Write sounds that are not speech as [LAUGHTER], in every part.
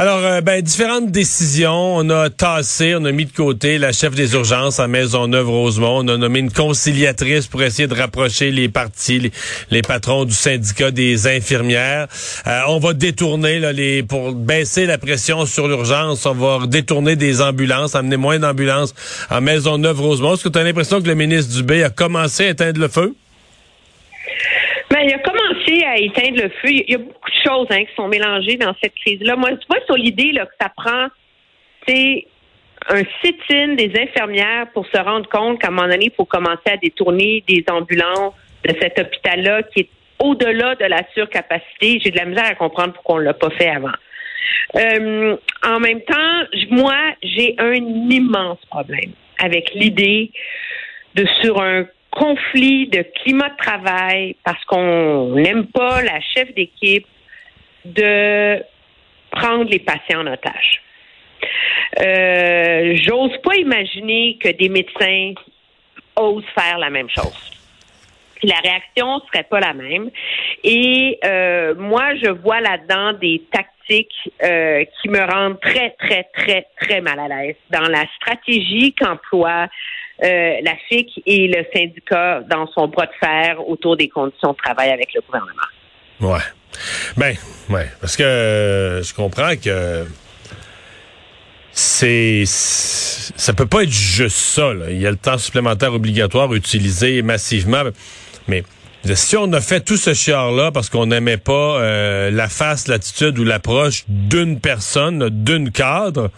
Alors, euh, ben, différentes décisions. On a tassé, on a mis de côté la chef des urgences à Maisonneuve-Rosemont. On a nommé une conciliatrice pour essayer de rapprocher les partis, les, patrons du syndicat des infirmières. Euh, on va détourner, là, les, pour baisser la pression sur l'urgence, on va détourner des ambulances, amener moins d'ambulances à Maisonneuve-Rosemont. Est-ce que tu as l'impression que le ministre Dubé a commencé à éteindre le feu? Ben, il a commencé à éteindre le feu. Il y a beaucoup de choses hein, qui sont mélangées dans cette crise-là. Moi, tu vois, sur l'idée que ça prend, un sit-in des infirmières pour se rendre compte qu'à un moment donné, il faut commencer à détourner des ambulances de cet hôpital-là qui est au-delà de la surcapacité. J'ai de la misère à comprendre pourquoi on l'a pas fait avant. Euh, en même temps, moi, j'ai un immense problème avec l'idée de sur un conflit de climat de travail parce qu'on n'aime pas la chef d'équipe de prendre les patients en otage. Euh, J'ose pas imaginer que des médecins osent faire la même chose. La réaction serait pas la même. Et euh, moi, je vois là-dedans des tactiques euh, qui me rendent très, très, très, très mal à l'aise dans la stratégie qu'emploie euh, la FIC et le syndicat dans son bras de fer autour des conditions de travail avec le gouvernement. Ouais. Ben, ouais. Parce que euh, je comprends que c'est ça peut pas être juste ça. Là. Il y a le temps supplémentaire obligatoire utilisé massivement, mais si on a fait tout ce chiard-là parce qu'on n'aimait pas euh, la face, l'attitude ou l'approche d'une personne, d'une cadre,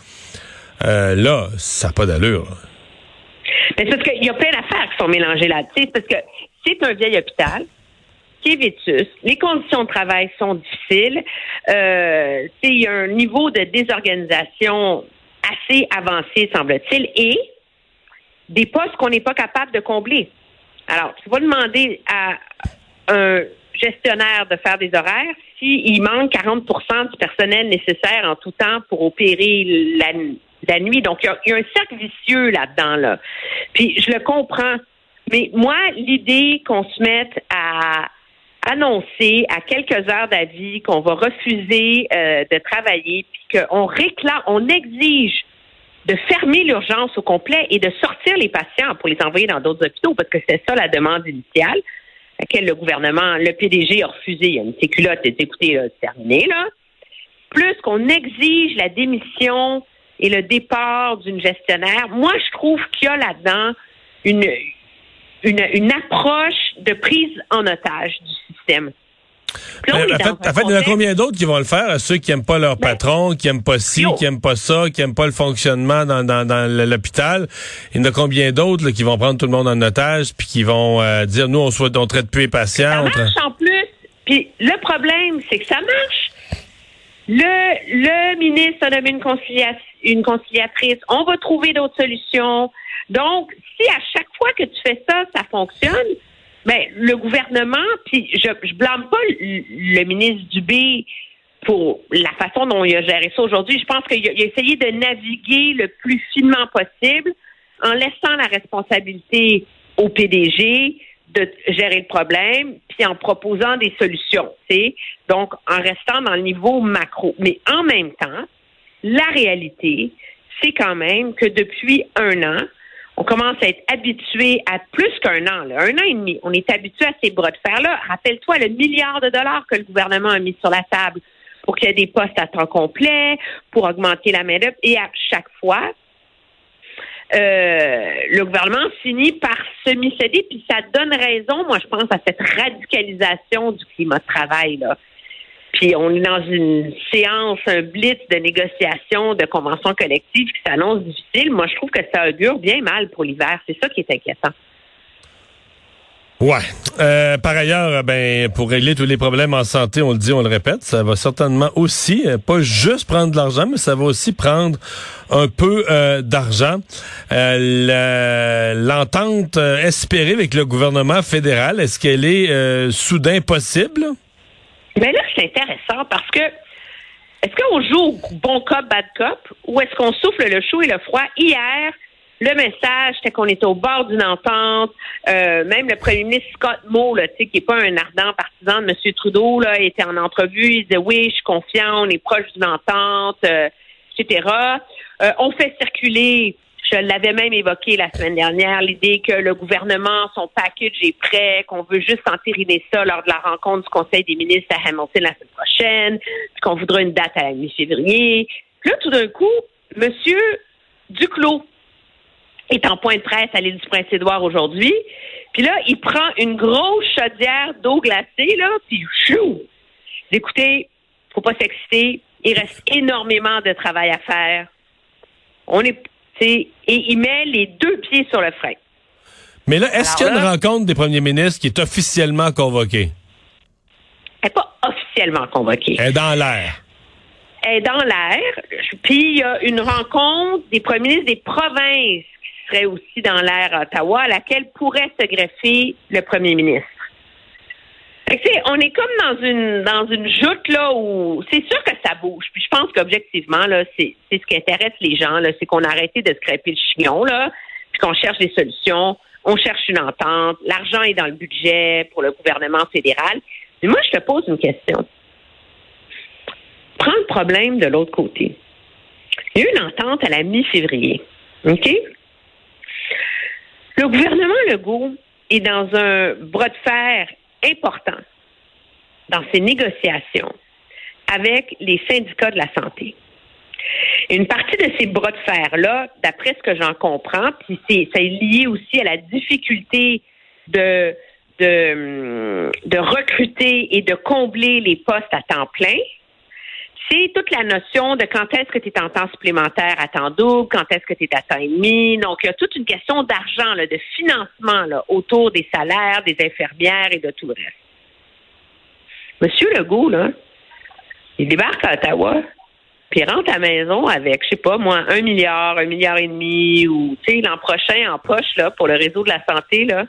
euh, là, ça n'a pas d'allure. Mais c'est parce qu'il y a plein d'affaires qui sont mélangées là. C'est parce que c'est un vieil hôpital qui est vétus. Les conditions de travail sont difficiles. Euh, il y a un niveau de désorganisation assez avancé, semble-t-il, et des postes qu'on n'est pas capable de combler. Alors, tu vas demander à un gestionnaire de faire des horaires s'il manque 40% du personnel nécessaire en tout temps pour opérer la, nuit. Donc, il y, a, un cercle vicieux là-dedans. Là. Puis, je le comprends. Mais moi, l'idée qu'on se mette à annoncer à quelques heures d'avis qu'on va refuser euh, de travailler, puis qu'on réclame, on exige de fermer l'urgence au complet et de sortir les patients pour les envoyer dans d'autres hôpitaux, parce que c'est ça la demande initiale, à laquelle le gouvernement, le PDG a refusé. Il y a une séculotte, écoutez, c'est terminé, là. Plus qu'on exige la démission et le départ d'une gestionnaire, moi, je trouve qu'il y a là-dedans une, une approche de prise en otage du système. En fait, il y en a combien d'autres qui vont le faire? Ceux qui n'aiment pas leur ben, patron, qui n'aiment pas ci, qui n'aiment pas ça, qui n'aiment pas le fonctionnement dans, dans, dans l'hôpital? Il y en a combien d'autres qui vont prendre tout le monde en otage puis qui vont euh, dire, nous, on, soit, on traite plus les patients. Ça marche en plus. Puis le problème, c'est que ça marche. Le, le ministre a nommé une, une conciliatrice. On va trouver d'autres solutions. Donc, si à chaque fois que tu fais ça, ça fonctionne, ben, le gouvernement, puis je, je blâme pas le, ministre Dubé pour la façon dont il a géré ça aujourd'hui. Je pense qu'il a, essayé de naviguer le plus finement possible en laissant la responsabilité au PDG de gérer le problème, puis en proposant des solutions, tu donc en restant dans le niveau macro. Mais en même temps, la réalité, c'est quand même que depuis un an, on commence à être habitué à plus qu'un an, un an et demi. On est habitué à ces bras de fer-là. Rappelle-toi le milliard de dollars que le gouvernement a mis sur la table pour qu'il y ait des postes à temps complet, pour augmenter la main-d'œuvre. Et à chaque fois, euh, le gouvernement finit par semi-céder, puis ça donne raison, moi, je pense, à cette radicalisation du climat de travail. Puis on est dans une séance, un blitz de négociation, de convention collective qui s'annonce difficile. Moi, je trouve que ça augure bien mal pour l'hiver. C'est ça qui est inquiétant. Ouais. Euh, par ailleurs, ben pour régler tous les problèmes en santé, on le dit, on le répète, ça va certainement aussi euh, pas juste prendre de l'argent, mais ça va aussi prendre un peu euh, d'argent. L'entente espérée avec le gouvernement fédéral, est-ce qu'elle est soudain possible? Mais là, c'est intéressant parce que est-ce qu'on joue bon cop, bad cop, ou est-ce qu'on souffle le chaud et le froid? Hier, le message, c'était qu'on était au bord d'une entente. Euh, même le premier ministre Scott Moe, là, qui n'est pas un ardent partisan de M. Trudeau, là, était en entrevue. Il disait oui, je suis confiant, on est proche d'une entente, euh, etc. Euh, on fait circuler, je l'avais même évoqué la semaine dernière, l'idée que le gouvernement, son package est prêt, qu'on veut juste entériner ça lors de la rencontre du Conseil des ministres à Hamilton la semaine prochaine, qu'on voudra une date à la mi-février. Là, tout d'un coup, M. Duclos, est en point de presse à l'île du Prince-Édouard aujourd'hui. Puis là, il prend une grosse chaudière d'eau glacée, là, puis chou! Écoutez, faut pas s'exciter. Il reste énormément de travail à faire. On est, et il met les deux pieds sur le frein. Mais là, est-ce qu'il y a une rencontre des premiers ministres qui est officiellement convoquée? Elle n'est pas officiellement convoquée. Elle est dans l'air. Elle est dans l'air. Puis il y a une rencontre des premiers ministres des provinces serait aussi dans l'air à Ottawa, à laquelle pourrait se greffer le premier ministre. On est comme dans une dans une joute là où c'est sûr que ça bouge. Puis je pense qu'objectivement là, c'est ce qui intéresse les gens là, c'est qu'on a arrêté de scraper le chignon là, puis qu'on cherche des solutions. On cherche une entente. L'argent est dans le budget pour le gouvernement fédéral. Mais moi, je te pose une question. Prends le problème de l'autre côté. Il y a eu une entente à la mi-février. OK? Le gouvernement Legault est dans un bras de fer important dans ses négociations avec les syndicats de la santé. Une partie de ces bras de fer-là, d'après ce que j'en comprends, puis c'est, ça est lié aussi à la difficulté de, de recruter et de combler les postes à temps plein, toute la notion de quand est-ce que tu es en temps supplémentaire à temps double, quand est-ce que tu es à temps et demi. Donc, il y a toute une question d'argent, de financement là, autour des salaires, des infirmières et de tout le reste. Monsieur Legault, il débarque à Ottawa, puis rentre à la maison avec, je sais pas, moi, un milliard, un milliard et demi, ou, tu sais, l'an prochain en poche, là, pour le réseau de la santé, là.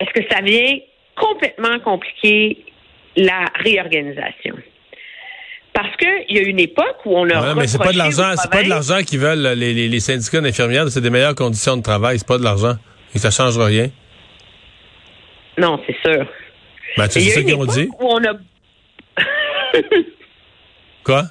Est-ce que ça vient complètement compliquer la réorganisation? Parce qu'il y a une époque où on a. Ouais, mais c'est pas de l'argent, c'est pas de l'argent qu'ils veulent les, les, les syndicats d'infirmières, c'est des meilleures conditions de travail, c'est pas de l'argent. Et ça changera rien. Non, c'est sûr. Ben, c'est ça qu'ils ont dit? Où on a... [LAUGHS] Quoi?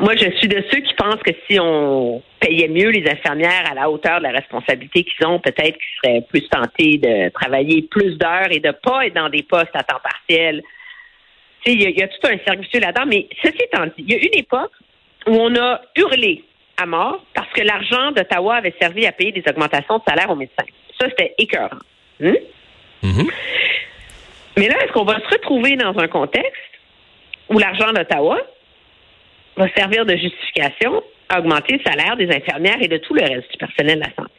moi, je suis de ceux qui pensent que si on payait mieux les infirmières à la hauteur de la responsabilité qu'ils ont, peut-être qu'ils seraient plus tentés de travailler plus d'heures et de pas être dans des postes à temps partiel il y, a tout un cercle là-dedans, mais ceci étant dit, il y a une époque où on a hurlé à mort parce que l'argent d'Ottawa avait servi à payer des augmentations de salaire aux médecins. Ça, c'était écœurant. Hmm? Mm-hmm. Mais là, est-ce qu'on va se retrouver dans un contexte où l'argent d'Ottawa va servir de justification à augmenter le salaire des infirmières et de tout le reste du personnel de la santé?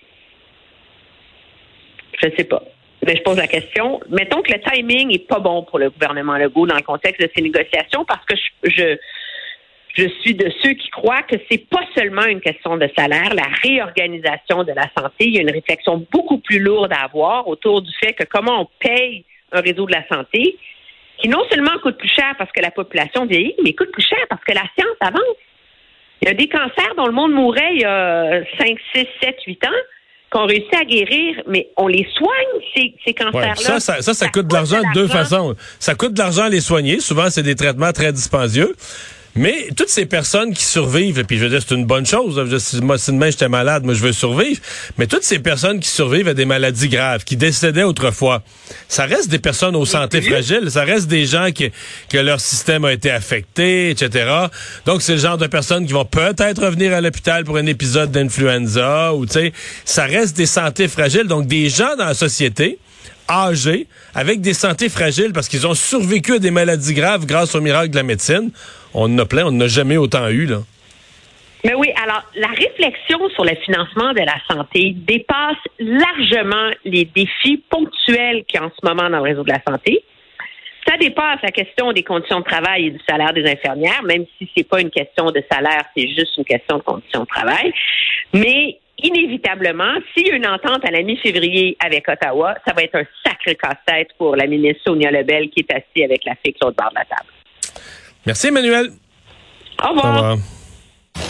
Je ne sais pas. Mais je pose la question. Mettons que le timing est pas bon pour le gouvernement Legault dans le contexte de ces négociations parce que je, je, suis de ceux qui croient que c'est pas seulement une question de salaire, la réorganisation de la santé. Il y a une réflexion beaucoup plus lourde à avoir autour du fait que comment on paye un réseau de la santé qui non seulement coûte plus cher parce que la population vieillit, mais coûte plus cher parce que la science avance. Il y a des cancers dont le monde mourait il y a 5, 6, 7, 8 ans qu'on réussit à guérir, mais on les soigne, ces, ces cancers-là. ça, ça, ça, ça, coûte de l'argent de deux façons. Ça coûte de l'argent à les soigner. Souvent, c'est des traitements très dispendieux. Mais toutes ces personnes qui survivent, et puis je veux dire, c'est une bonne chose. Je, moi, si demain j'étais malade, moi je veux survivre. Mais toutes ces personnes qui survivent à des maladies graves, qui décédaient autrefois, ça reste des personnes aux santé fragiles. Ça reste des gens qui, que leur système a été affecté, etc. Donc c'est le genre de personnes qui vont peut-être revenir à l'hôpital pour un épisode d'influenza, ou tu sais, ça reste des santé fragiles. Donc des gens dans la société âgés, avec des santé fragiles parce qu'ils ont survécu à des maladies graves grâce au miracle de la médecine. On en a plein, on n'a jamais autant eu, là. Mais oui, alors la réflexion sur le financement de la santé dépasse largement les défis ponctuels qu'il y a en ce moment dans le réseau de la santé. Ça dépasse la question des conditions de travail et du salaire des infirmières, même si c'est pas une question de salaire, c'est juste une question de conditions de travail. Mais inévitablement, s'il y a une entente à la mi-février avec Ottawa, ça va être un sacré casse-tête pour la ministre Sonia Lebel qui est assise avec la fille l'autre bord de la table. Merci, Emmanuel. Au revoir. Au revoir.